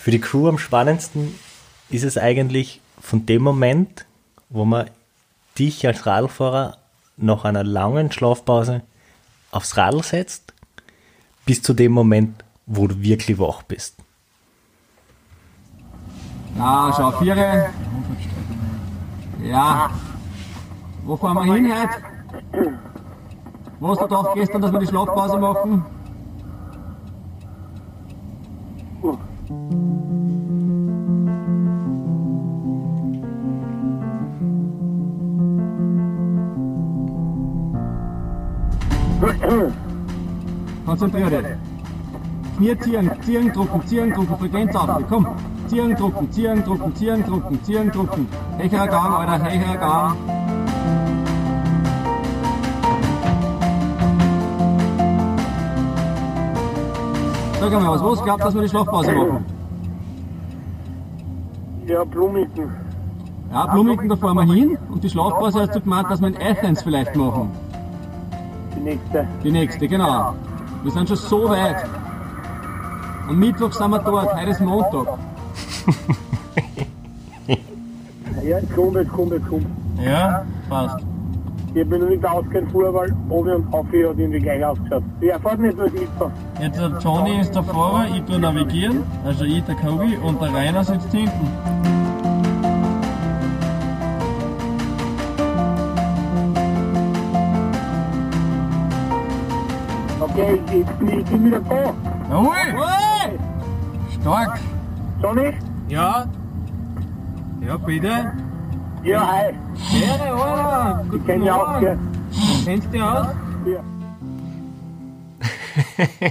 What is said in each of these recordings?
Für die Crew am spannendsten ist es eigentlich von dem Moment, wo man dich als Radlfahrer nach einer langen Schlafpause aufs Radl setzt, bis zu dem Moment, wo du wirklich wach bist. Ja, schau, Viere. Ja. Wo fahren wir hin heute? Wo hast du gedacht gestern, dass wir die Schlafpause machen? Konzentrier dich. Knie ziehen, ziehen, drucken, ziehen, drucken, Frequenz auf. Komm. Ziehen, drucken, ziehen, drucken, ziehen, drucken, ziehen, drucken. Hecherer Gang, Alter, hecherer Gang. Sag einmal was, was glaubt, dass wir die Schlafpause machen? Ja, Blumigen. Ja, Blumigen, da fahren wir hin. Und die Schlafpause hast du gemeint, dass wir in Athens vielleicht machen. Die nächste. Die nächste, genau. Wir sind schon so weit. Am Mittwoch sind wir dort, heute ist Montag. Ja, jetzt kommt, jetzt kommt, jetzt kommt. Ja, passt. Ich bin noch nicht ausgehend vor, weil Obi und Auffi hat irgendwie gleich ausgeschaut. Ja, fahrt nicht durch mitfahren. Jetzt der Johnny ist der Fahrer, ich tue navigieren, also ich, der Kobi und der Rainer sitzt hinten. Ich, ich, ich bin wieder da. Jawohl! Stark! Johnny? Ja? Ja, bitte? Ja, hi. Gerne, Alter! Ich kenn dich auch, gell? Kennst du dich aus? Ja.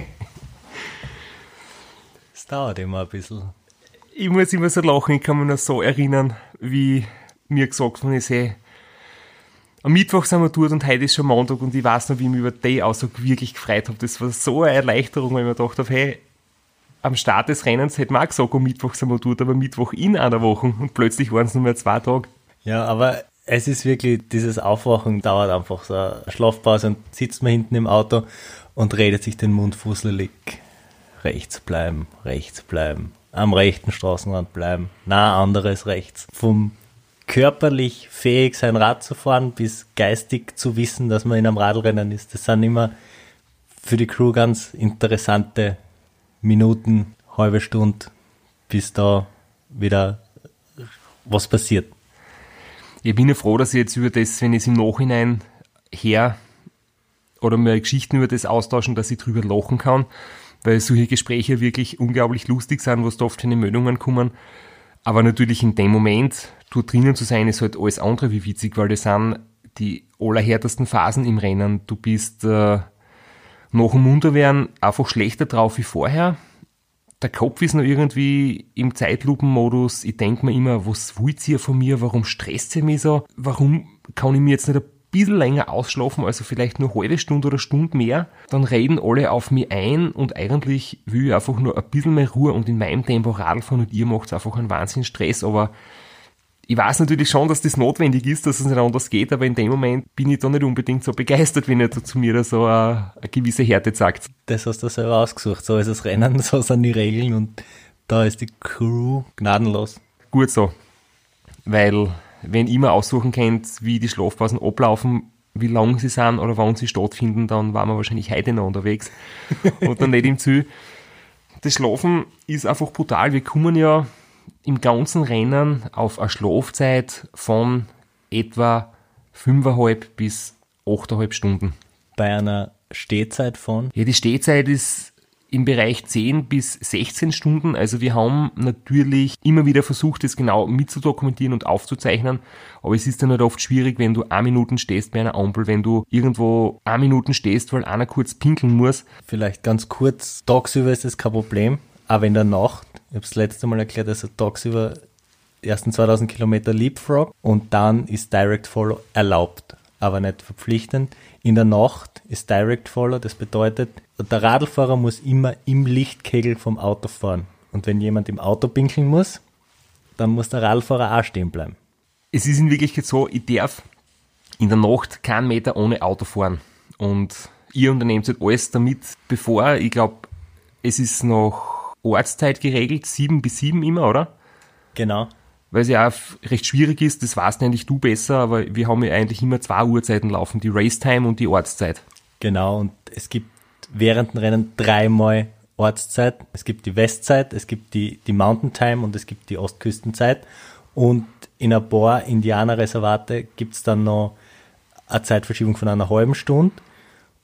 Das dauert immer ein bisschen. Ich muss immer so lachen, ich kann mich noch so erinnern, wie mir gesagt worden ist, hey, am Mittwoch sind wir dort und heute ist schon Montag und ich weiß noch, wie ich mich über die Aussage wirklich gefreut habe. Das war so eine Erleichterung, weil ich mir gedacht habe, hey, am Start des Rennens hätte man auch gesagt, am Mittwoch sind wir dort, aber Mittwoch in einer Woche und plötzlich waren es nur mehr zwei Tage. Ja, aber es ist wirklich, dieses Aufwachen dauert einfach so eine Schlafpause und sitzt man hinten im Auto und redet sich den Mund fusselig. Rechts bleiben, rechts bleiben, am rechten Straßenrand bleiben, na anderes rechts. Vom körperlich fähig sein Rad zu fahren bis geistig zu wissen, dass man in einem Radlrennen ist. Das sind immer für die Crew ganz interessante Minuten, halbe Stunde, bis da wieder was passiert. Ich bin ja froh, dass ich jetzt über das, wenn ich es im Nachhinein her oder mir Geschichten über das austauschen, dass ich drüber lachen kann, weil solche Gespräche wirklich unglaublich lustig sind, was da oft für Meldungen kommen. Aber natürlich in dem Moment, dort drinnen zu sein, ist halt alles andere wie witzig, weil das sind die allerhärtesten Phasen im Rennen. Du bist äh, nach dem Munterwerden einfach schlechter drauf wie vorher. Der Kopf ist noch irgendwie im Zeitlupenmodus. Ich denke mir immer, was wollt ihr von mir? Warum stresst ihr mich so? Warum kann ich mir jetzt nicht ein bisschen länger ausschlafen, also vielleicht nur halbe Stunde oder Stunde mehr? Dann reden alle auf mich ein und eigentlich will ich einfach nur ein bisschen mehr Ruhe und in meinem Tempo Radl fahren und ihr macht einfach einen Wahnsinn Stress, aber ich weiß natürlich schon, dass das notwendig ist, dass es nicht anders geht, aber in dem Moment bin ich da nicht unbedingt so begeistert, wenn er zu mir da so eine, eine gewisse Härte sagt. Das hast du selber ausgesucht. So ist das Rennen, so sind die Regeln und da ist die Crew gnadenlos. Gut so. Weil, wenn ich mir aussuchen könnt, wie die Schlafpausen ablaufen, wie lang sie sind oder wann sie stattfinden, dann waren wir wahrscheinlich heute noch unterwegs und dann nicht im Ziel. Das Schlafen ist einfach brutal. Wir kommen ja im ganzen Rennen auf eine Schlafzeit von etwa 5,5 bis 8,5 Stunden. Bei einer Stehzeit von? Ja, die Stehzeit ist im Bereich 10 bis 16 Stunden. Also wir haben natürlich immer wieder versucht, das genau mitzudokumentieren und aufzuzeichnen. Aber es ist dann halt oft schwierig, wenn du eine Minuten stehst bei einer Ampel, wenn du irgendwo eine Minuten stehst, weil einer kurz pinkeln muss. Vielleicht ganz kurz, tagsüber ist das kein Problem, aber in der Nacht, ich habe es letzte Mal erklärt, also tagsüber die ersten 2000 Kilometer Leapfrog und dann ist Direct Follow erlaubt, aber nicht verpflichtend. In der Nacht ist Direct Follow, das bedeutet, der Radlfahrer muss immer im Lichtkegel vom Auto fahren. Und wenn jemand im Auto pinkeln muss, dann muss der Radlfahrer auch stehen bleiben. Es ist in Wirklichkeit so, ich darf in der Nacht keinen Meter ohne Auto fahren. Und ihr unternehmt halt alles damit, bevor, ich glaube, es ist noch Ortszeit geregelt, sieben bis sieben immer, oder? Genau. Weil es ja auch recht schwierig ist, das weißt eigentlich du besser, aber wir haben ja eigentlich immer zwei Uhrzeiten laufen, die Racetime und die Ortszeit. Genau, und es gibt während dem Rennen dreimal Ortszeit. Es gibt die Westzeit, es gibt die, die Mountain Time und es gibt die Ostküstenzeit. Und in ein paar Indianerreservate gibt es dann noch eine Zeitverschiebung von einer halben Stunde.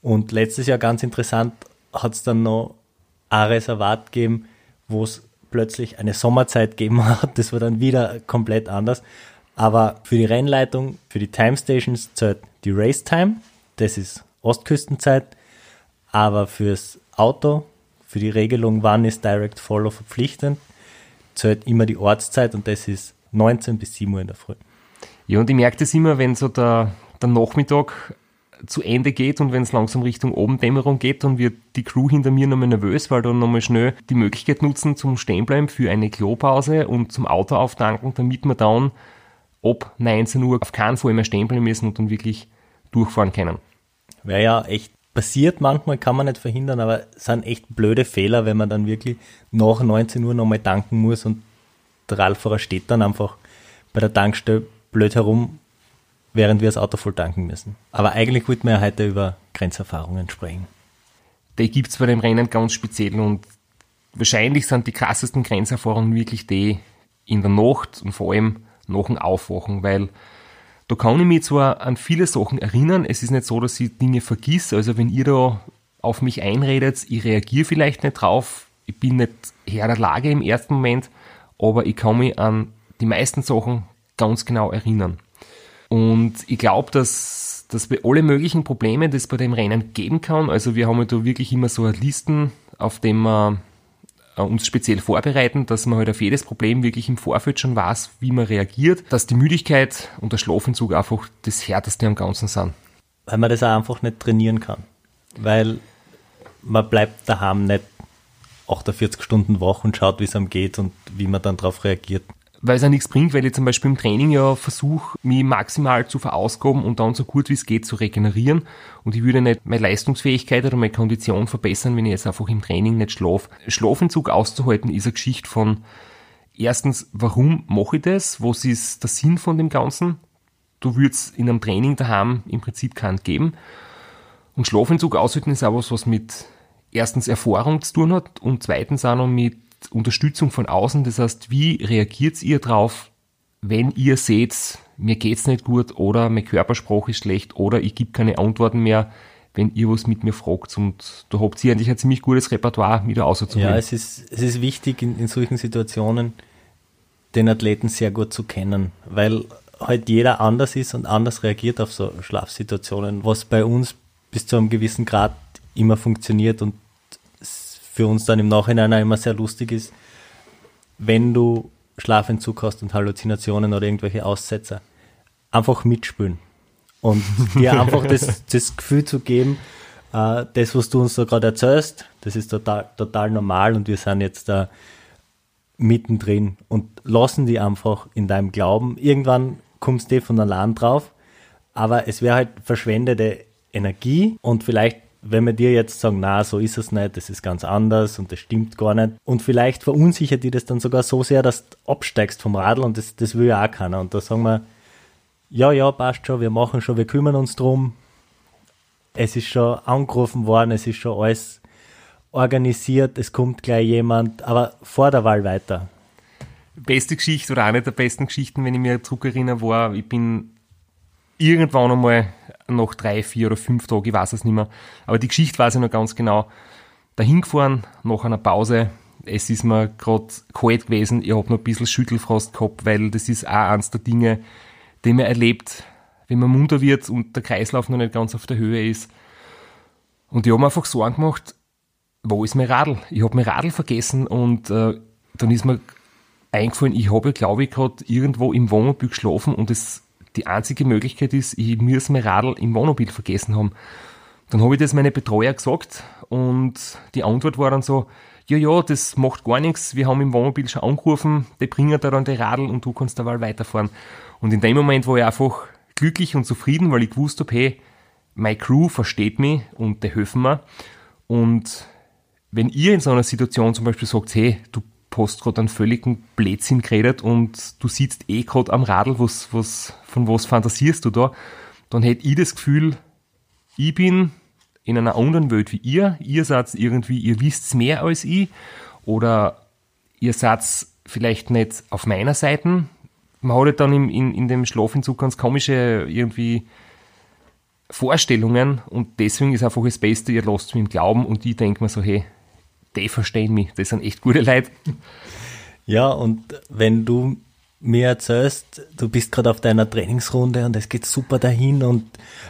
Und letztes Jahr ganz interessant hat es dann noch ein Reservat gegeben, wo es plötzlich eine Sommerzeit gegeben hat. Das war dann wieder komplett anders. Aber für die Rennleitung, für die Time Stations zählt die Race Time, das ist Ostküstenzeit. Aber fürs Auto, für die Regelung, wann ist Direct Follow verpflichtend, zählt immer die Ortszeit und das ist 19 bis 7 Uhr in der Früh. Ja, und ich merke das immer, wenn so der, der Nachmittag zu Ende geht und wenn es langsam Richtung Abendämmerung geht, dann wird die Crew hinter mir nochmal nervös, weil dann nochmal schnell die Möglichkeit nutzen zum Stehenbleiben für eine Klopause und zum Auto auftanken, damit wir dann ab 19 Uhr auf keinen Fall mehr stehen bleiben müssen und dann wirklich durchfahren können. Wäre ja echt passiert, manchmal kann man nicht verhindern, aber es sind echt blöde Fehler, wenn man dann wirklich nach 19 Uhr nochmal tanken muss und der Radfahrer steht dann einfach bei der Tankstelle blöd herum, während wir das Auto voll tanken müssen. Aber eigentlich wollten wir ja heute über Grenzerfahrungen sprechen. Die gibt es bei dem Rennen ganz speziell und wahrscheinlich sind die krassesten Grenzerfahrungen wirklich die in der Nacht und vor allem nach dem Aufwachen, weil da kann ich mich zwar an viele Sachen erinnern, es ist nicht so, dass ich Dinge vergiss, also wenn ihr da auf mich einredet, ich reagiere vielleicht nicht drauf, ich bin nicht Herr der Lage im ersten Moment, aber ich kann mich an die meisten Sachen ganz genau erinnern. Und ich glaube, dass, dass wir alle möglichen Probleme, die es bei dem Rennen geben kann, also wir haben ja da wirklich immer so Listen, auf dem wir äh, uns speziell vorbereiten, dass man halt auf jedes Problem wirklich im Vorfeld schon weiß, wie man reagiert, dass die Müdigkeit und der Schlafentzug einfach das Härteste am Ganzen sind. Weil man das auch einfach nicht trainieren kann. Weil man bleibt daheim nicht 48 Stunden wach und schaut, wie es einem geht und wie man dann darauf reagiert. Weil es ja nichts bringt, weil ich zum Beispiel im Training ja versuche, mich maximal zu verausgaben und dann so gut wie es geht zu regenerieren. Und ich würde nicht meine Leistungsfähigkeit oder meine Kondition verbessern, wenn ich jetzt einfach im Training nicht schlafe. Schlafentzug auszuhalten ist eine Geschichte von erstens, warum mache ich das? Was ist der Sinn von dem Ganzen? Du würdest in einem Training daheim im Prinzip keinen geben. Und Schlafentzug aushalten ist auch was, was mit erstens Erfahrung zu tun hat und zweitens auch noch mit Unterstützung von außen. Das heißt, wie reagiert ihr drauf, wenn ihr seht, mir geht's nicht gut oder mein Körpersprache ist schlecht oder ich gebe keine Antworten mehr, wenn ihr was mit mir fragt. Und da habt ihr eigentlich ein ziemlich gutes Repertoire, mit auszuholen. Ja, es ist, es ist wichtig in, in solchen Situationen, den Athleten sehr gut zu kennen, weil halt jeder anders ist und anders reagiert auf so Schlafsituationen, was bei uns bis zu einem gewissen Grad immer funktioniert und für uns dann im Nachhinein auch immer sehr lustig ist, wenn du Schlafentzug hast und Halluzinationen oder irgendwelche Aussetzer, einfach mitspülen und dir einfach das, das Gefühl zu geben, äh, das, was du uns da gerade erzählst, das ist total, total normal und wir sind jetzt da mittendrin und lassen die einfach in deinem Glauben. Irgendwann kommst du von allein drauf, aber es wäre halt verschwendete Energie und vielleicht wenn wir dir jetzt sagen, na, so ist es nicht, das ist ganz anders und das stimmt gar nicht. Und vielleicht verunsichert die das dann sogar so sehr, dass du absteigst vom Radl und das, das will ja auch keiner. Und da sagen wir, ja, ja, passt schon, wir machen schon, wir kümmern uns drum. Es ist schon angerufen worden, es ist schon alles organisiert, es kommt gleich jemand, aber vor der Wahl weiter. Beste Geschichte oder eine der besten Geschichten, wenn ich mir zurückerinnere, war, ich bin irgendwann einmal noch drei, vier oder fünf Tage, ich weiß es nicht mehr. Aber die Geschichte weiß ich noch ganz genau. Dahin gefahren, nach einer Pause. Es ist mir gerade kalt gewesen. Ich habe noch ein bisschen Schüttelfrost gehabt, weil das ist auch eines der Dinge, die man erlebt, wenn man munter wird und der Kreislauf noch nicht ganz auf der Höhe ist. Und ich habe mir einfach Sorgen gemacht, wo ist mein Radl? Ich habe mein Radl vergessen und äh, dann ist mir eingefallen, ich habe, glaube ich, gerade irgendwo im Wohnmobil geschlafen und es die einzige Möglichkeit ist, ich muss mein Radl im Wohnmobil vergessen haben. Dann habe ich das meine Betreuer gesagt und die Antwort war dann so, ja, ja, das macht gar nichts, wir haben im Wohnmobil schon angerufen, die bringen da dann die Radl und du kannst da mal weiterfahren. Und in dem Moment war ich einfach glücklich und zufrieden, weil ich gewusst habe, hey, meine Crew versteht mich und die helfen mir. Und wenn ihr in so einer Situation zum Beispiel sagt, hey, du gerade einen völligen Blödsinn geredet und du sitzt eh gerade am Radl, was, was, von was fantasierst du da, dann hätte ich das Gefühl, ich bin in einer anderen Welt wie ihr, ihr seid irgendwie, ihr wisst mehr als ich. Oder ihr seid vielleicht nicht auf meiner Seite. Man hat halt dann in, in, in dem Schlafentzug ganz komische irgendwie Vorstellungen und deswegen ist einfach das Beste, ihr lasst mich im Glauben und ich denke mir so, hey, die verstehen mich, das sind echt gute Leute. Ja, und wenn du mir erzählst, du bist gerade auf deiner Trainingsrunde und es geht super dahin und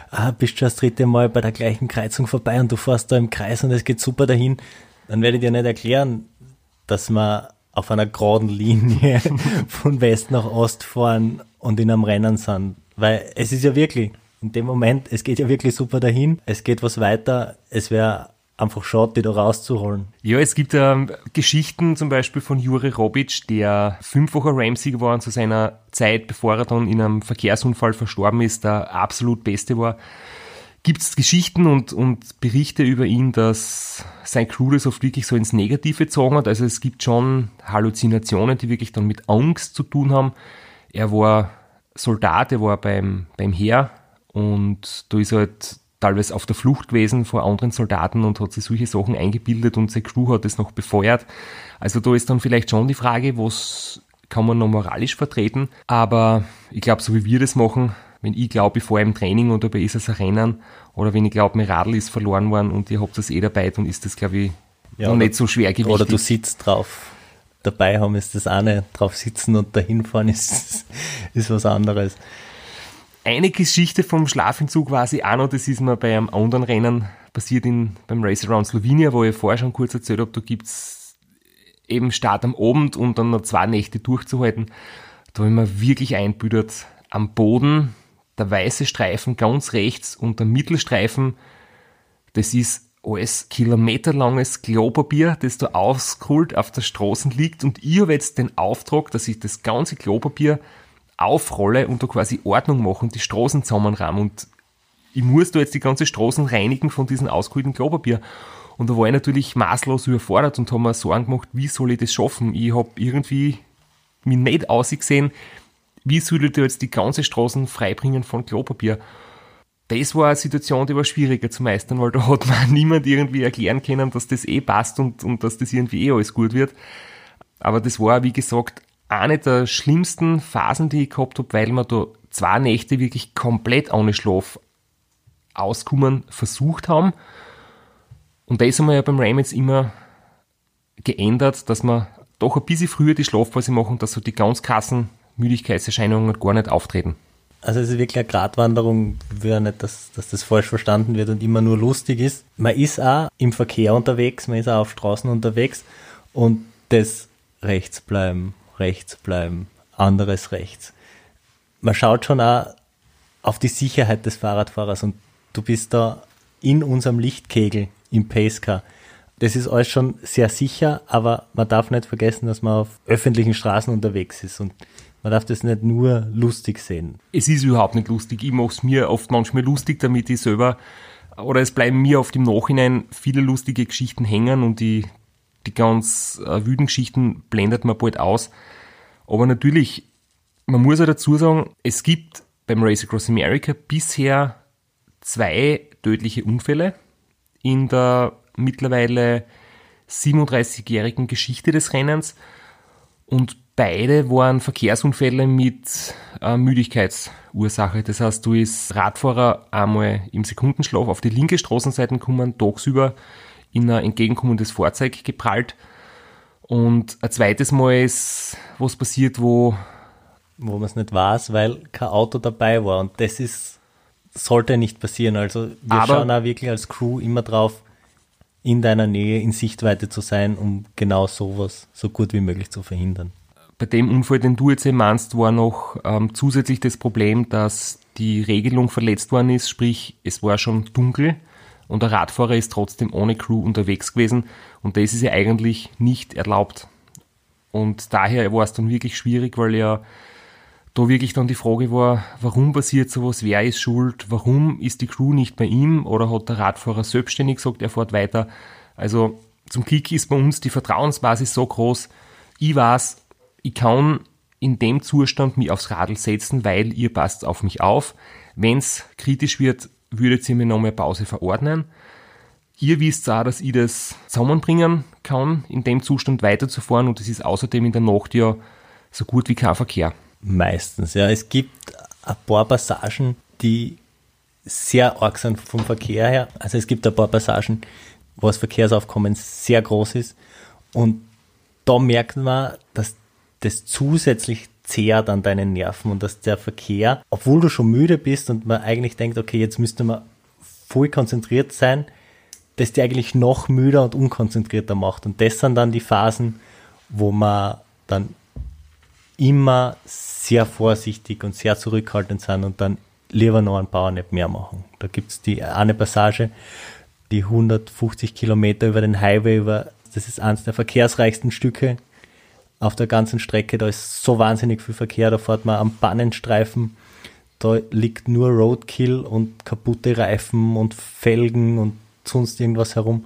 ah, bist schon das dritte Mal bei der gleichen Kreuzung vorbei und du fährst da im Kreis und es geht super dahin, dann werde ich dir nicht erklären, dass wir auf einer geraden Linie von West nach Ost fahren und in einem Rennen sind. Weil es ist ja wirklich, in dem Moment, es geht ja wirklich super dahin, es geht was weiter, es wäre einfach schade, die da rauszuholen. Ja, es gibt ähm, Geschichten zum Beispiel von Juri Robic, der fünffacher Ramsey war und zu seiner Zeit, bevor er dann in einem Verkehrsunfall verstorben ist, der absolut Beste war. Gibt es Geschichten und, und Berichte über ihn, dass sein Crew das oft wirklich so ins Negative gezogen hat. Also es gibt schon Halluzinationen, die wirklich dann mit Angst zu tun haben. Er war Soldat, er war beim, beim Heer und da ist halt teilweise auf der Flucht gewesen vor anderen Soldaten und hat sich solche Sachen eingebildet und sein Crew hat es noch befeuert. Also da ist dann vielleicht schon die Frage, was kann man noch moralisch vertreten, aber ich glaube, so wie wir das machen, wenn ich glaube, ich fahre im Training und dabei ist es ein Rennen, oder wenn ich glaube, mein Radl ist verloren worden und ihr habt das eh dabei, dann ist das, glaube ich, ja, noch nicht so schwer gewichtig. Oder du sitzt drauf. Dabei haben ist das eine, drauf sitzen und dahin fahren ist, ist was anderes. Eine Geschichte vom Schlafentzug war sie auch noch, das ist mir bei einem anderen Rennen passiert in, beim Race Around Slovenia, wo ich vorher schon kurz erzählt habe, da gibt's eben Start am Abend und dann noch zwei Nächte durchzuhalten. Da habe ich mir wirklich einbüdert, am Boden der weiße Streifen ganz rechts und der Mittelstreifen, das ist alles kilometerlanges Klopapier, das da ausgeholt auf der Straße liegt und ich habe jetzt den Auftrag, dass ich das ganze Klopapier aufrolle und da quasi Ordnung mache und die Straßen zusammenrahmen und ich muss da jetzt die ganze Straßen reinigen von diesem ausgeholten Klopapier. Und da war ich natürlich maßlos überfordert und habe mir Sorgen gemacht, wie soll ich das schaffen? Ich habe irgendwie mich nicht ausgesehen, wie soll ich da jetzt die ganze Straßen freibringen von Klopapier? Das war eine Situation, die war schwieriger zu meistern, weil da hat mir niemand irgendwie erklären können, dass das eh passt und, und dass das irgendwie eh alles gut wird. Aber das war, wie gesagt, eine der schlimmsten Phasen, die ich gehabt habe, weil wir da zwei Nächte wirklich komplett ohne Schlaf auskommen versucht haben. Und das haben wir ja beim Ram jetzt immer geändert, dass wir doch ein bisschen früher die Schlafpause machen, dass so die ganz krassen Müdigkeitserscheinungen gar nicht auftreten. Also es ist wirklich eine Gratwanderung, ja nicht, dass, dass das falsch verstanden wird und immer nur lustig ist. Man ist auch im Verkehr unterwegs, man ist auch auf Straßen unterwegs und das rechts bleiben, rechts bleiben, anderes rechts. Man schaut schon auch auf die Sicherheit des Fahrradfahrers und du bist da in unserem Lichtkegel im Pacecar. Das ist alles schon sehr sicher, aber man darf nicht vergessen, dass man auf öffentlichen Straßen unterwegs ist und man darf das nicht nur lustig sehen. Es ist überhaupt nicht lustig. Ich mache es mir oft manchmal lustig, damit ich selber, oder es bleiben mir oft im Nachhinein viele lustige Geschichten hängen und die, die ganz äh, wüden Geschichten blendet man bald aus. Aber natürlich, man muss auch dazu sagen, es gibt beim Race Across America bisher zwei tödliche Unfälle in der mittlerweile 37-jährigen Geschichte des Rennens und beide waren Verkehrsunfälle mit äh, Müdigkeitsursache. Das heißt, du ist Radfahrer einmal im Sekundenschlaf auf die linke Straßenseite gekommen, tagsüber in ein entgegenkommendes Fahrzeug geprallt und ein zweites Mal ist was passiert, wo wo man es nicht weiß, weil kein Auto dabei war. Und das ist, sollte nicht passieren. Also wir schauen auch wirklich als Crew immer drauf, in deiner Nähe, in Sichtweite zu sein, um genau sowas so gut wie möglich zu verhindern. Bei dem Unfall, den du jetzt meinst, war noch ähm, zusätzlich das Problem, dass die Regelung verletzt worden ist, sprich es war schon dunkel und der Radfahrer ist trotzdem ohne Crew unterwegs gewesen und das ist ja eigentlich nicht erlaubt. Und daher war es dann wirklich schwierig, weil ja da wirklich dann die Frage war, warum passiert sowas, wer ist schuld, warum ist die Crew nicht bei ihm oder hat der Radfahrer selbstständig gesagt, er fährt weiter. Also Zum Kick ist bei uns die Vertrauensbasis so groß. Ich weiß, ich kann in dem Zustand mich aufs Radl setzen, weil ihr passt auf mich auf. Wenn es kritisch wird, würdet ihr mir noch mehr Pause verordnen. Ihr wisst auch, dass ich das zusammenbringen kann, in dem Zustand weiterzufahren und es ist außerdem in der Nacht ja so gut wie kein Verkehr. Meistens, ja. Es gibt ein paar Passagen, die sehr arg sind vom Verkehr her. Also es gibt ein paar Passagen, wo das Verkehrsaufkommen sehr groß ist und da merkt man, dass das zusätzlich zehrt an deinen Nerven und dass der Verkehr, obwohl du schon müde bist und man eigentlich denkt, okay, jetzt müsste man voll konzentriert sein, dass die eigentlich noch müder und unkonzentrierter macht. Und das sind dann die Phasen, wo man dann immer sehr vorsichtig und sehr zurückhaltend sind und dann lieber noch ein paar nicht mehr machen. Da gibt es die eine Passage, die 150 Kilometer über den Highway, über, das ist eines der verkehrsreichsten Stücke auf der ganzen Strecke. Da ist so wahnsinnig viel Verkehr, da fährt man am Bannenstreifen, da liegt nur Roadkill und kaputte Reifen und Felgen und sonst irgendwas herum.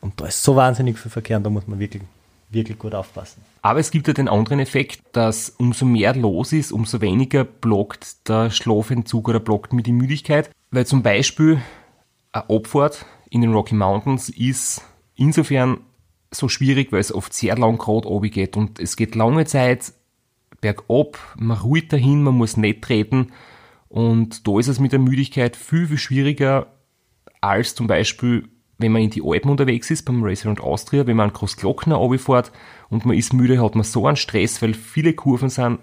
Und da ist so wahnsinnig viel Verkehr und da muss man wirklich, wirklich gut aufpassen. Aber es gibt ja den anderen Effekt, dass umso mehr los ist, umso weniger blockt der Schlafentzug oder blockt mir die Müdigkeit. Weil zum Beispiel eine Abfahrt in den Rocky Mountains ist insofern so schwierig, weil es oft sehr lang gerade oben geht und es geht lange Zeit bergab, man ruht dahin, man muss nicht treten und da ist es mit der Müdigkeit viel, viel schwieriger als zum Beispiel, wenn man in die Alpen unterwegs ist, beim Racer und Austria, wenn man an Großglockner fährt und man ist müde, hat man so einen Stress, weil viele Kurven sind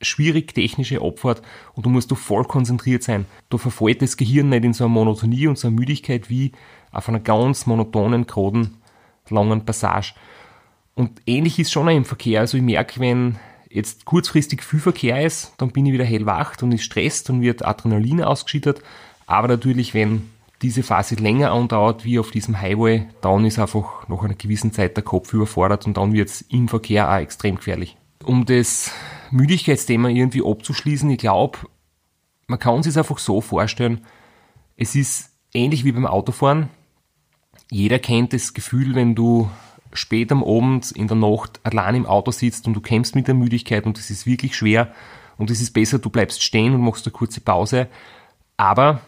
schwierig technische Abfahrt und du musst du voll konzentriert sein. Da verfällt das Gehirn nicht in so eine Monotonie und so eine Müdigkeit wie auf einer ganz monotonen, geraden, langen Passage. Und ähnlich ist schon auch im Verkehr. Also ich merke, wenn jetzt kurzfristig viel Verkehr ist, dann bin ich wieder hellwacht und ist stresst und wird Adrenalin ausgeschüttet. Aber natürlich, wenn diese Phase länger andauert wie auf diesem Highway, dann ist einfach nach einer gewissen Zeit der Kopf überfordert und dann wird es im Verkehr auch extrem gefährlich. Um das Müdigkeitsthema irgendwie abzuschließen, ich glaube, man kann sich einfach so vorstellen, es ist ähnlich wie beim Autofahren. Jeder kennt das Gefühl, wenn du spät am Abend in der Nacht allein im Auto sitzt und du kämpfst mit der Müdigkeit und es ist wirklich schwer und es ist besser, du bleibst stehen und machst eine kurze Pause. Aber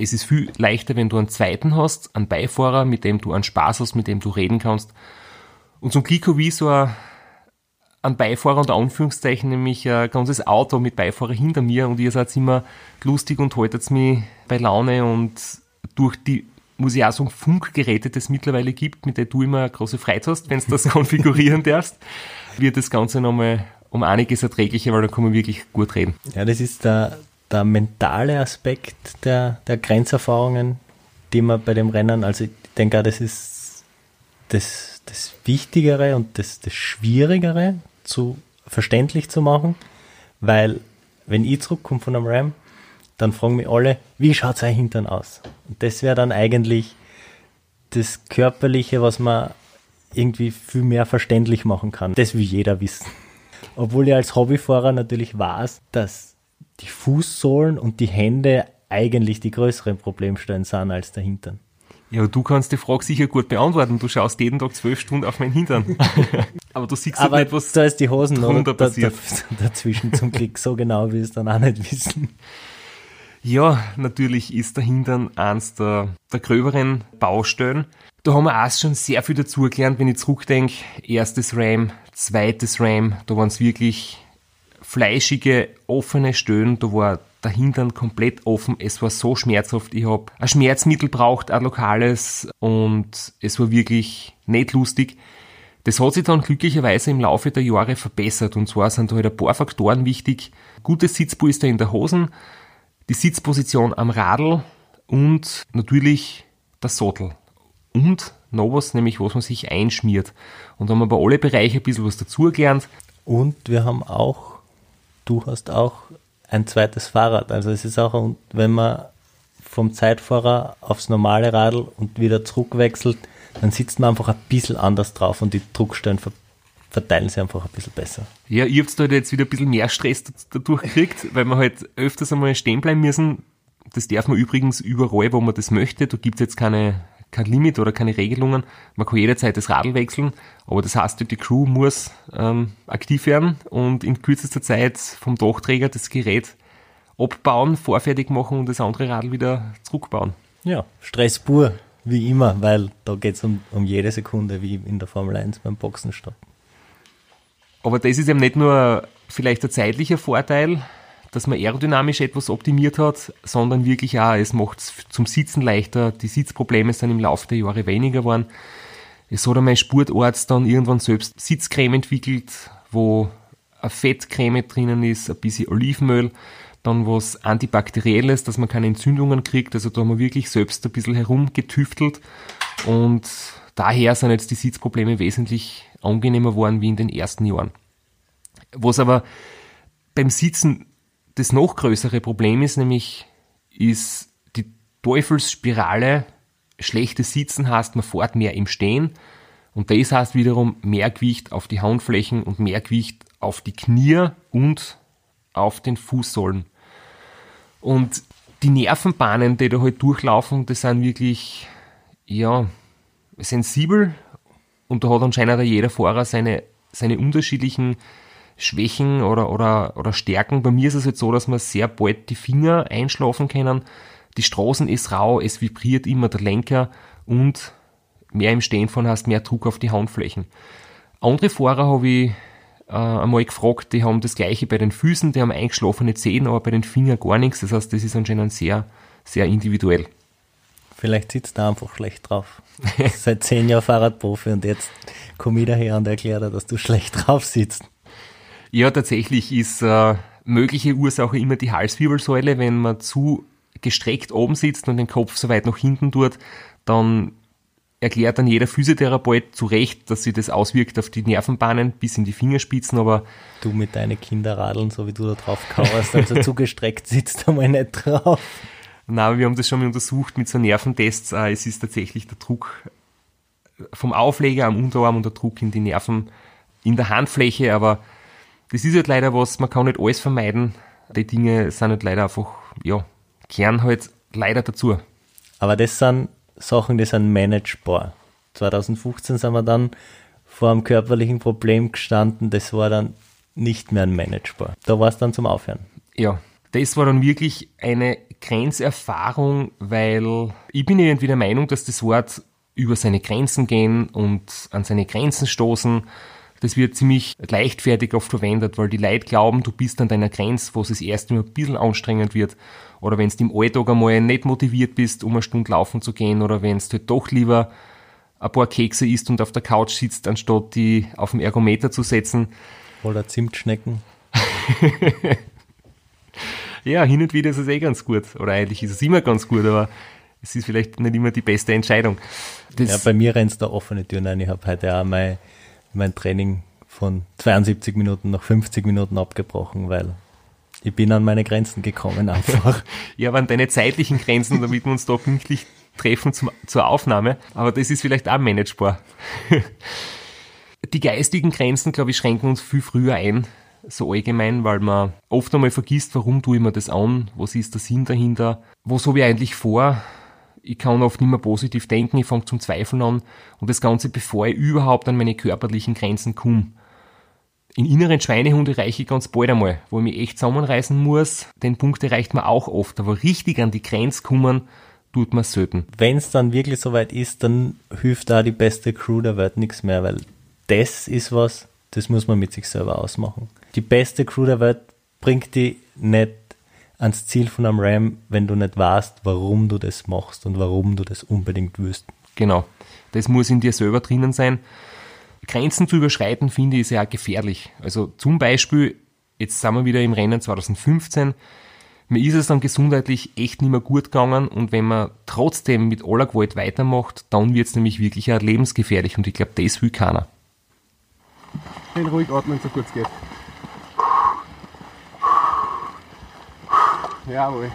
es ist viel leichter, wenn du einen zweiten hast, einen Beifahrer, mit dem du einen Spaß hast, mit dem du reden kannst. Und zum Glück habe ich so ein Beifahrer unter Anführungszeichen, nämlich ein ganzes Auto mit Beifahrer hinter mir und ihr seid immer lustig und haltet mich bei Laune und durch die, muss ich auch sagen, Funkgeräte, es mittlerweile gibt, mit denen du immer eine große Freude hast, wenn du das konfigurieren darfst, wird das Ganze nochmal um einiges erträglicher, weil da kann man wirklich gut reden. Ja, das ist der, der mentale Aspekt der, der Grenzerfahrungen, die man bei dem Rennen, also ich denke auch, das ist das, das Wichtigere und das, das Schwierigere zu verständlich zu machen, weil wenn ich zurückkomme von einem Ram, dann fragen mich alle, wie schaut sein Hintern aus? Und das wäre dann eigentlich das Körperliche, was man irgendwie viel mehr verständlich machen kann. Das will jeder wissen. Obwohl ich als Hobbyfahrer natürlich weiß, dass die Fußsohlen und die Hände eigentlich die größeren Problemstellen sind als der Hintern. Ja, du kannst die Frage sicher gut beantworten. Du schaust jeden Tag zwölf Stunden auf meinen Hintern. Aber du siehst Aber halt nicht, was da ist die Hosen noch drunter da, da, passiert. dazwischen zum Glück. So genau will ich es dann auch nicht wissen. Ja, natürlich ist der Hintern eins der, der gröberen Baustellen. Da haben wir auch schon sehr viel dazu gelernt, wenn ich zurückdenke. Erstes RAM, zweites RAM, da waren es wirklich fleischige, offene Stöhnen, da war der Hintern komplett offen, es war so schmerzhaft, ich habe ein Schmerzmittel braucht, ein lokales und es war wirklich nicht lustig. Das hat sich dann glücklicherweise im Laufe der Jahre verbessert und zwar sind da halt ein paar Faktoren wichtig. Gutes Sitzpolster in der Hosen, die Sitzposition am Radl und natürlich der Sattel. Und noch was, nämlich was man sich einschmiert. Und da haben wir bei alle Bereiche ein bisschen was dazugelernt. Und wir haben auch, du hast auch ein zweites Fahrrad. Also es ist auch, wenn man vom Zeitfahrer aufs normale Radl und wieder zurückwechselt, dann sitzt man einfach ein bisschen anders drauf und die Druckstellen ver verteilen sich einfach ein bisschen besser. Ja, ihr habt da halt jetzt wieder ein bisschen mehr Stress dadurch gekriegt, weil wir halt öfters einmal stehen bleiben müssen. Das darf man übrigens überall, wo man das möchte. Da gibt's jetzt keine kein Limit oder keine Regelungen. Man kann jederzeit das Radl wechseln, aber das heißt, die Crew muss ähm, aktiv werden und in kürzester Zeit vom Dachträger das Gerät abbauen, vorfertig machen und das andere Radl wieder zurückbauen. Ja, Stress pur, wie immer, weil da geht es um, um jede Sekunde, wie in der Formel 1 beim Boxenstopp. Aber das ist eben nicht nur vielleicht ein zeitlicher Vorteil, dass man aerodynamisch etwas optimiert hat, sondern wirklich auch, es macht es zum Sitzen leichter, die Sitzprobleme sind im Laufe der Jahre weniger geworden. Es hat einmal Sportarzt dann irgendwann selbst Sitzcreme entwickelt, wo eine Fettcreme drinnen ist, ein bisschen Olivenöl, dann was Antibakterielles, dass man keine Entzündungen kriegt. Also da haben wir wirklich selbst ein bisschen herumgetüftelt und daher sind jetzt die Sitzprobleme wesentlich angenehmer geworden wie in den ersten Jahren. Was aber beim Sitzen das noch größere Problem ist, nämlich ist die Teufelsspirale, schlechtes Sitzen heißt, man fährt mehr im Stehen und das heißt wiederum mehr Gewicht auf die Handflächen und mehr Gewicht auf die Knie und auf den Fußsohlen. Und die Nervenbahnen, die da halt durchlaufen, das sind wirklich, ja, sensibel und da hat anscheinend jeder Fahrer seine, seine unterschiedlichen Schwächen oder, oder, oder Stärken. Bei mir ist es jetzt so, dass man sehr bald die Finger einschlafen können. Die Straßen ist rau, es vibriert immer der Lenker und mehr im Stehen von hast mehr Druck auf die Handflächen. Andere Fahrer habe ich äh, einmal gefragt, die haben das gleiche bei den Füßen, die haben eingeschlafene Zehen, aber bei den Fingern gar nichts. Das heißt, das ist anscheinend sehr, sehr individuell. Vielleicht sitzt er einfach schlecht drauf. Seit zehn Jahren Fahrradprofi und jetzt komme ich daher und erkläre dir, dass du schlecht drauf sitzt. Ja, tatsächlich ist äh, mögliche Ursache immer die Halswirbelsäule. Wenn man zu gestreckt oben sitzt und den Kopf so weit nach hinten tut, dann erklärt dann jeder Physiotherapeut zu Recht, dass sich das auswirkt auf die Nervenbahnen bis in die Fingerspitzen, aber Du mit deinen Kinderradeln, so wie du da drauf kauerst, also zugestreckt sitzt einmal nicht drauf. Na, wir haben das schon mal untersucht mit so Nerventests. Äh, es ist tatsächlich der Druck vom Aufleger am Unterarm und der Druck in die Nerven in der Handfläche, aber das ist halt leider was, man kann nicht alles vermeiden. Die Dinge sind halt leider einfach, ja, kehren halt leider dazu. Aber das sind Sachen, die sind managebar. 2015 sind wir dann vor einem körperlichen Problem gestanden, das war dann nicht mehr managebar. Da war es dann zum Aufhören. Ja, das war dann wirklich eine Grenzerfahrung, weil ich bin irgendwie der Meinung, dass das Wort über seine Grenzen gehen und an seine Grenzen stoßen, das wird ziemlich leichtfertig oft verwendet, weil die Leute glauben, du bist an deiner Grenze, wo es das erste Mal ein bisschen anstrengend wird. Oder wenn du im Alltag einmal nicht motiviert bist, um eine Stunde laufen zu gehen, oder wenn du halt doch lieber ein paar Kekse isst und auf der Couch sitzt, anstatt die auf dem Ergometer zu setzen. Oder Zimtschnecken. Ja, hin und wieder ist es eh ganz gut. Oder eigentlich ist es immer ganz gut, aber es ist vielleicht nicht immer die beste Entscheidung. Das, Ja, bei mir rennt da offene Türen ein. Ich habe heute auch mein, mein Training von 72 Minuten nach 50 Minuten abgebrochen, weil ich bin an meine Grenzen gekommen einfach. ja, waren deine zeitlichen Grenzen, damit wir uns da pünktlich treffen zum, zur Aufnahme. Aber das ist vielleicht auch managebar. Die geistigen Grenzen, glaube ich, schränken uns viel früher ein, so allgemein, weil man oft einmal vergisst, warum tue ich mir das an, was ist der Sinn dahinter, was habe ich eigentlich vor. Ich kann oft nicht mehr positiv denken, ich fange zum Zweifeln an und das Ganze, bevor ich überhaupt an meine körperlichen Grenzen komme. In inneren Schweinehund erreiche ich ganz bald einmal, wo ich mich echt zusammenreißen muss. Den Punkt erreicht man auch oft, aber richtig an die Grenze kommen, tut man selten. Wenn es dann wirklich soweit ist, dann hilft da die beste Crew der Welt nichts mehr, weil das ist was, das muss man mit sich selber ausmachen. Die beste Crew der Welt bringt die nicht ans Ziel von einem Ram, wenn du nicht weißt, warum du das machst und warum du das unbedingt willst. Genau. Das muss in dir selber drinnen sein. Grenzen zu überschreiten, finde ich, ist ja auch gefährlich. Also zum Beispiel, jetzt sind wir wieder im Rennen 2015, mir ist es dann gesundheitlich echt nicht mehr gut gegangen und wenn man trotzdem mit aller Gewalt weitermacht, dann wird es nämlich wirklich auch lebensgefährlich und ich glaube, das will keiner. Schön ruhig atmen, so kurz geht. Jawohl.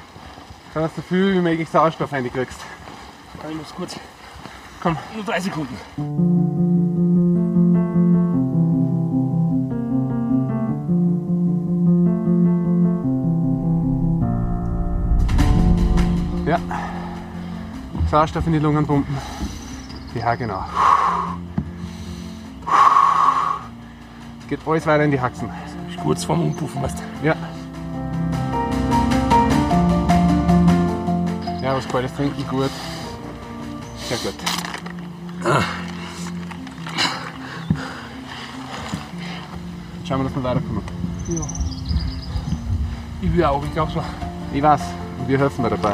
Schau, dass du so viel wie möglich Sauerstoff reinkriegst. Ich muss kurz. Komm, nur drei Sekunden. Ja. Sauerstoff in die Lungen pumpen. Ja, genau. Geht alles weiter in die Haxen. Ist kurz vorm Umpuffen, weißt du. Ja. Ja, was kaltes Trinken gut. Sehr gut. Schauen wir, dass wir weiterkommen. Ich will auch, ich glaube so. Ich weiß, und wir helfen mir dabei.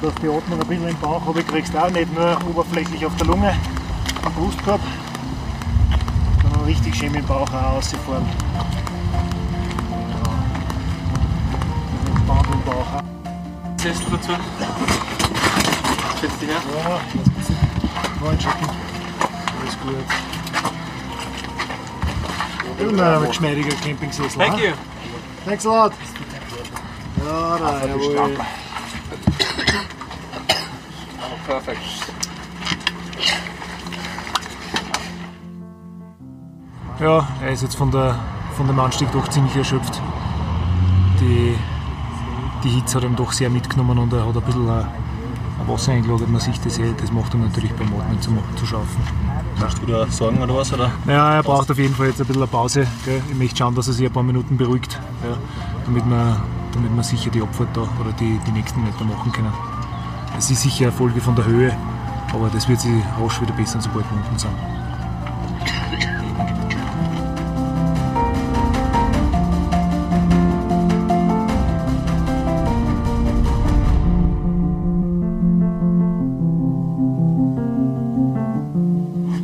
Genau. Dass die Atmung ein bisschen im Bauch habe, kriegst du auch nicht nur oberflächlich auf der Lunge, am Brustkorb, sondern richtig schön mit dem Bauch auch rausfahren. Genau. Entspannt im Bauch auch. Sessel dazu. Setz dich her. Ja, checken. Alles gut. Immer ein geschmeidiger Campingsessel. Thank ha? you. Thanks a lot. Ja, da, jawohl. Perfekt. Ja, er ist jetzt von, der, von dem Anstieg doch ziemlich erschöpft. Die, die Hitze hat ihn doch sehr mitgenommen und er hat ein bisschen ein, ein Wasser eingelagert. Man sieht das eh, das macht ihm natürlich beim Atmen zu, zu schaffen. Hast du da Sorgen oder was? Oder? Ja, er braucht auf jeden Fall jetzt ein bisschen eine Pause. Gell? Ich möchte schauen, dass er sich ein paar Minuten beruhigt, ja, damit, wir, damit wir sicher die Abfahrt da oder die, die nächsten Meter machen können. Es ist sicher eine Folge von der Höhe, aber das wird sich rasch wieder bessern, sobald wir unten sind.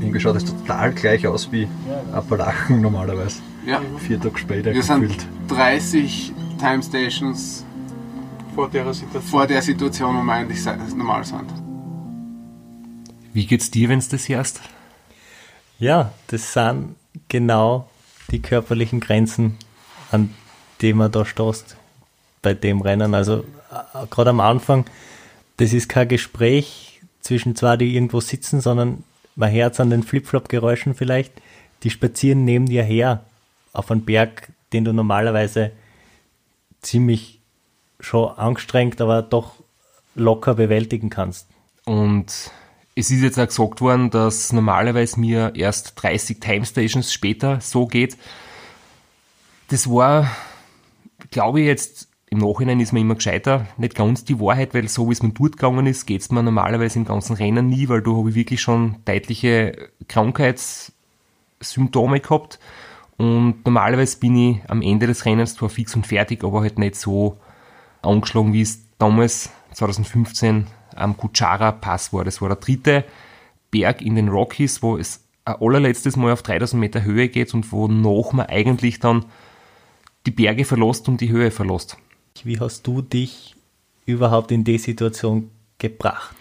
Irgendwie schaut das total gleich aus wie Appalachen normalerweise. Ja, Vier Tage später wir sind gefühlt. 30 Time Stations Vor der Situation. vor der Situation, wo wir eigentlich normal sind. Wie geht's dir, wenn's das hörst? Ja, das sind genau die körperlichen Grenzen, an die man da stoßt bei dem Rennen. Also äh, gerade am Anfang, das ist kein Gespräch zwischen zwei, die irgendwo sitzen, sondern man hört an den Flip-Flop-Geräuschen vielleicht, die spazieren neben dir her auf einen Berg, den du normalerweise ziemlich schon angestrengt, aber doch locker bewältigen kannst. Und es ist jetzt auch gesagt worden, dass normalerweise mir erst 30 Time Stations später so geht. Das war, glaube ich jetzt, im Nachhinein ist man immer gescheiter, nicht ganz die Wahrheit, weil so wie es mir dort gegangen ist, geht es mir normalerweise im ganzen Rennen nie, weil da habe ich wirklich schon deutliche Krankheitssymptome gehabt. Und normalerweise bin ich am Ende des Rennens zwar fix und fertig, aber halt nicht so angeschlagen, wie es damals 2015 am Kuchara Pass war. Das war der dritte Berg in den Rockies, wo es ein allerletztes Mal auf 3000 Meter Höhe geht und wonach man eigentlich dann die Berge verlässt und die Höhe verlässt. Wie hast du dich überhaupt in die Situation gebracht?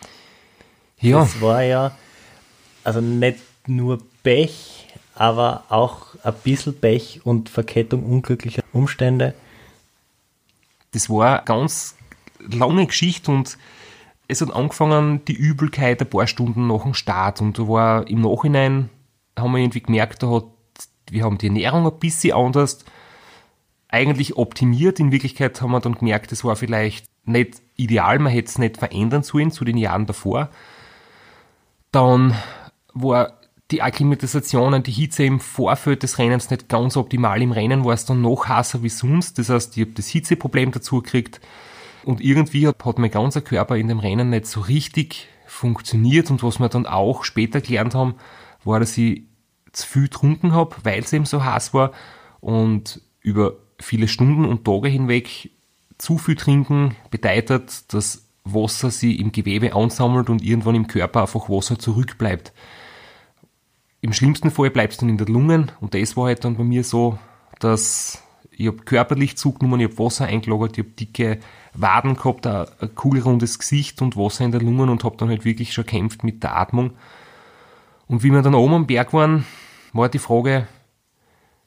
Ja, Das war ja also nicht nur Pech, aber auch ein bisschen Pech und Verkettung unglücklicher Umstände. Das war eine ganz lange Geschichte und es hat angefangen, die Übelkeit ein paar Stunden nach dem Start und da war im Nachhinein, haben wir irgendwie gemerkt, da hat, wir haben die Ernährung ein bisschen anders eigentlich optimiert. In Wirklichkeit haben wir dann gemerkt, das war vielleicht nicht ideal, man hätte es nicht verändern sollen zu den Jahren davor. Dann war die Akklimatisation und die Hitze im Vorfeld des Rennens nicht ganz optimal. Im Rennen war es dann noch heißer wie sonst. Das heißt, ich habe das Hitzeproblem dazu gekriegt. Und irgendwie hat, hat mein ganzer Körper in dem Rennen nicht so richtig funktioniert. Und was wir dann auch später gelernt haben, war, dass ich zu viel getrunken habe, weil es eben so heiß war. Und über viele Stunden und Tage hinweg zu viel trinken bedeutet, dass Wasser sich im Gewebe ansammelt und irgendwann im Körper einfach Wasser zurückbleibt. Im schlimmsten Fall bleibt es dann in der Lungen. Und das war halt dann bei mir so, dass ich habe körperlich zugenommen, ich habe Wasser eingelagert, ich habe dicke Waden gehabt, ein, kugelrundes Gesicht und Wasser in der Lungen und habe dann halt wirklich schon kämpft mit der Atmung. Und wie wir dann oben am Berg waren, war die Frage,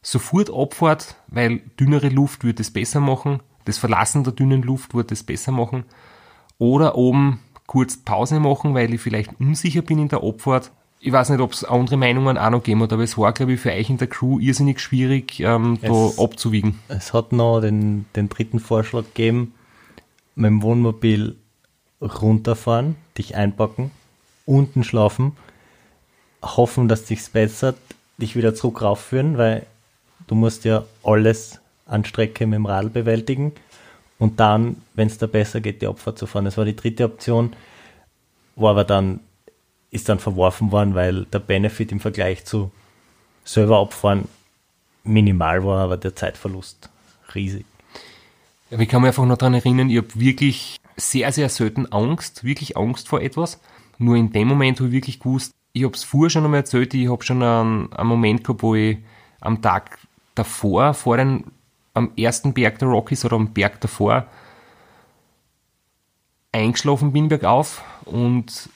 sofort Abfahrt, weil dünnere Luft würde es besser machen, das Verlassen der dünnen Luft würde es besser machen, oder oben kurz Pause machen, weil ich vielleicht unsicher bin in der Abfahrt, ich weiß nicht, ob es andere Meinungen auch noch gegeben hat, aber es war, glaube ich, für euch in der Crew irrsinnig schwierig, ähm, da Es- abzuwiegen. Es hat noch den, den dritten Vorschlag gegeben, mit dem Wohnmobil runterfahren, dich einpacken, unten schlafen, hoffen, dass dich's bessert, dich wieder zurück raufführen, weil du musst ja alles an Strecke mit dem Radl bewältigen und dann, wenn es da besser geht, die Abfahrt zu fahren. Das war die dritte Option, war aber dann, ist dann verworfen worden, weil der Benefit im Vergleich zu selber abfahren minimal war, aber der Zeitverlust riesig. Aber ich kann mich einfach noch daran erinnern, ich habe wirklich sehr, sehr selten Angst, wirklich Angst vor etwas. Nur in dem Moment habe ich wirklich gewusst, ich habe es vorher schon einmal erzählt, ich habe schon einen, einen Moment gehabt, wo ich am Tag davor, vor den, am ersten Berg der Rockies oder am Berg davor, eingeschlafen bin bergauf und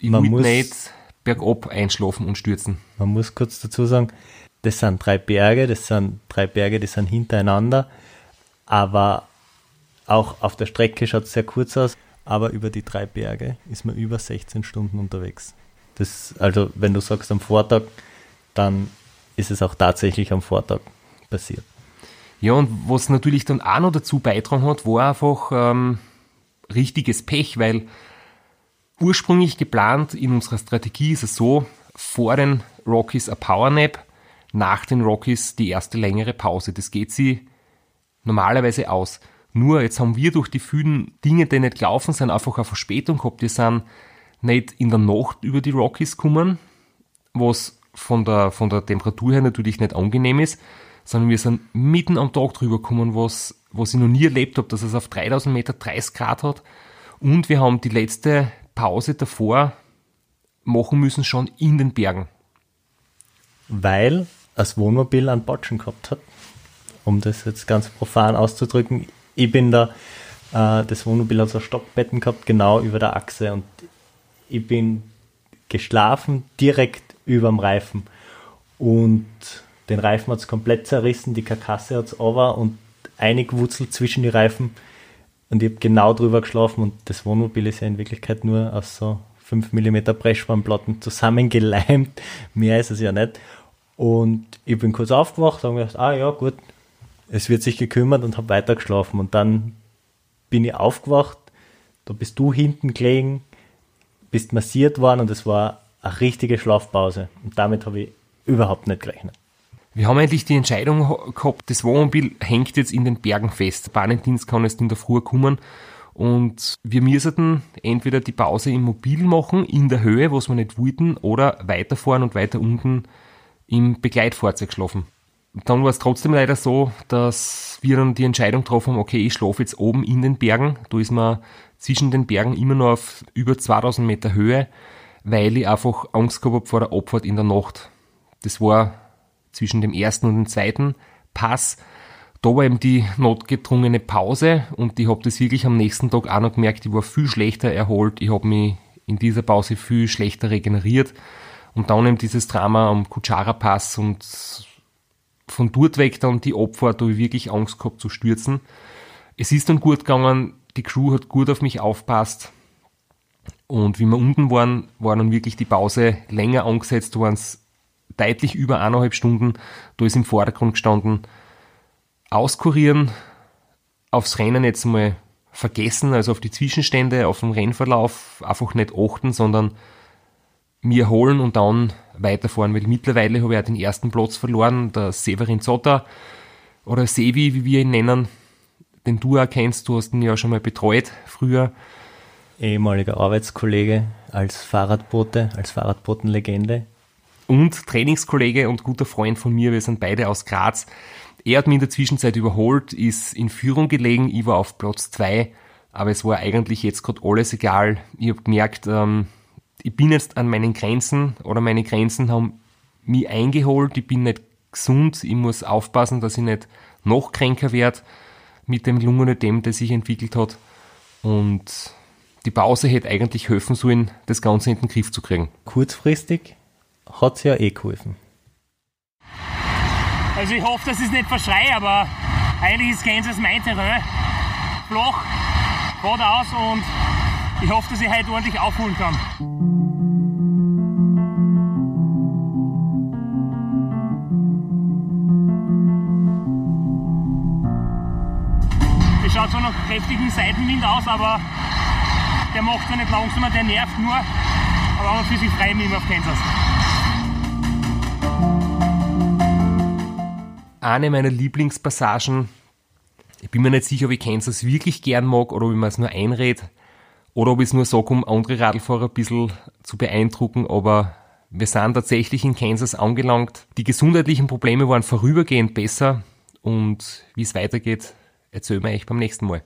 Man wollte muss- bergab einschlafen und stürzen. Man muss kurz dazu sagen, das sind drei Berge, das sind drei Berge, die sind hintereinander, aber auch auf der Strecke schaut es sehr kurz aus, aber über die drei Berge ist man über 16 Stunden unterwegs. Das, also wenn du sagst am Vortag, dann ist es auch tatsächlich am Vortag passiert. Ja, und was natürlich dann auch noch dazu beitragen hat, war einfach ähm, richtiges Pech, weil ursprünglich geplant in unserer Strategie ist es so, vor den Rockies ein Powernap, nach den Rockies die erste längere Pause. Das geht sie normalerweise aus. Nur jetzt haben wir durch die vielen Dinge, die nicht gelaufen sind, einfach eine Verspätung gehabt. Wir sind nicht in der Nacht über die Rockies gekommen, was von der, von der Temperatur her natürlich nicht angenehm ist, sondern wir sind mitten am Tag drüber gekommen, was, was ich noch nie erlebt habe, dass es auf 3000 Meter 30 Grad hat. Und wir haben die letzte Pause davor machen müssen schon in den Bergen. weil das Wohnmobil einen Batschen gehabt hat. Um das jetzt ganz profan auszudrücken. Ich bin da, äh, das Wohnmobil hat so Stockbetten gehabt, genau über der Achse und ich bin geschlafen direkt über dem Reifen. Und den Reifen hat es komplett zerrissen, die Karkasse hat es aber und eingewurzelt zwischen die Reifen. Und ich habe genau drüber geschlafen und das Wohnmobil ist ja in Wirklichkeit nur aus so 5 mm Pressspanplatten zusammengeleimt. Mehr ist es ja nicht. Und ich bin kurz aufgewacht und gedacht, ah ja, gut, es wird sich gekümmert und habe weiter geschlafen. Und dann bin ich aufgewacht, da bist du hinten gelegen, bist massiert worden und es war eine richtige Schlafpause. Und damit habe ich überhaupt nicht gerechnet. Wir haben eigentlich die Entscheidung gehabt, das Wohnmobil hängt jetzt in den Bergen fest. Der Bahnendienst kann jetzt in der Früh kommen und wir müssten entweder die Pause im Mobil machen, in der Höhe, was wir nicht wollten, oder weiterfahren und weiter unten im Begleitfahrzeug schlafen. Dann war es trotzdem leider so, dass wir dann die Entscheidung getroffen haben, okay, ich schlafe jetzt oben in den Bergen. Da ist man zwischen den Bergen immer noch auf über 2000 Meter Höhe, weil ich einfach Angst gehabt habe vor der Abfahrt in der Nacht. Das war zwischen dem ersten und dem zweiten Pass. Da war eben die notgedrungene Pause und ich habe das wirklich am nächsten Tag auch noch gemerkt, ich war viel schlechter erholt, ich habe mich in dieser Pause viel schlechter regeneriert und dann eben dieses Drama am Kutschara-Pass und von dort weg dann die Abfahrt, da habe ich wirklich Angst gehabt zu stürzen. Es ist dann gut gegangen, die Crew hat gut auf mich aufpasst und wie wir unten waren, war dann wirklich die Pause länger angesetzt, waren es deutlich über eineinhalb Stunden. Da ist im Vordergrund gestanden, auskurieren, aufs Rennen jetzt mal vergessen, also auf die Zwischenstände, auf den Rennverlauf einfach nicht achten, sondern mir holen und dann weiterfahren, weil mittlerweile habe ich auch den ersten Platz verloren, der Severin Zotter oder Sevi, wie wir ihn nennen, den du auch kennst, du hast ihn ja schon mal betreut früher. Ehemaliger Arbeitskollege als Fahrradbote, als Fahrradbotenlegende. Und Trainingskollege und guter Freund von mir, wir sind beide aus Graz. Er hat mich in der Zwischenzeit überholt, ist in Führung gelegen, ich war auf Platz zwei, aber es war eigentlich jetzt gerade alles egal. Ich habe gemerkt, ähm, ich bin jetzt an meinen Grenzen oder meine Grenzen haben mich eingeholt, ich bin nicht gesund, ich muss aufpassen, dass ich nicht noch kränker werde mit dem Lungenödem, das sich entwickelt hat. Und die Pause hätte eigentlich helfen sollen, das Ganze in den Griff zu kriegen. Kurzfristig hat es ja eh geholfen. Also ich hoffe, dass ich es nicht verschreie, aber eigentlich ist Kansas mein Terrain. Flach, geradeaus und ich hoffe, dass ich heute ordentlich aufholen kann. Es schaut zwar nach kräftigen Seitenwind aus, aber der macht zwar nicht langsamer, der nervt nur. Aber auch für sich frei mit auf Kansas. Eine meiner Lieblingspassagen, ich bin mir nicht sicher, ob ich Kansas wirklich gern mag oder ob ich mir es nur einrede oder ob ich es nur sage, um andere Radlfahrer ein bisschen zu beeindrucken, aber wir sind tatsächlich in Kansas angelangt. Die gesundheitlichen Probleme waren vorübergehend besser und wie es weitergeht, erzählen wir euch beim nächsten Mal.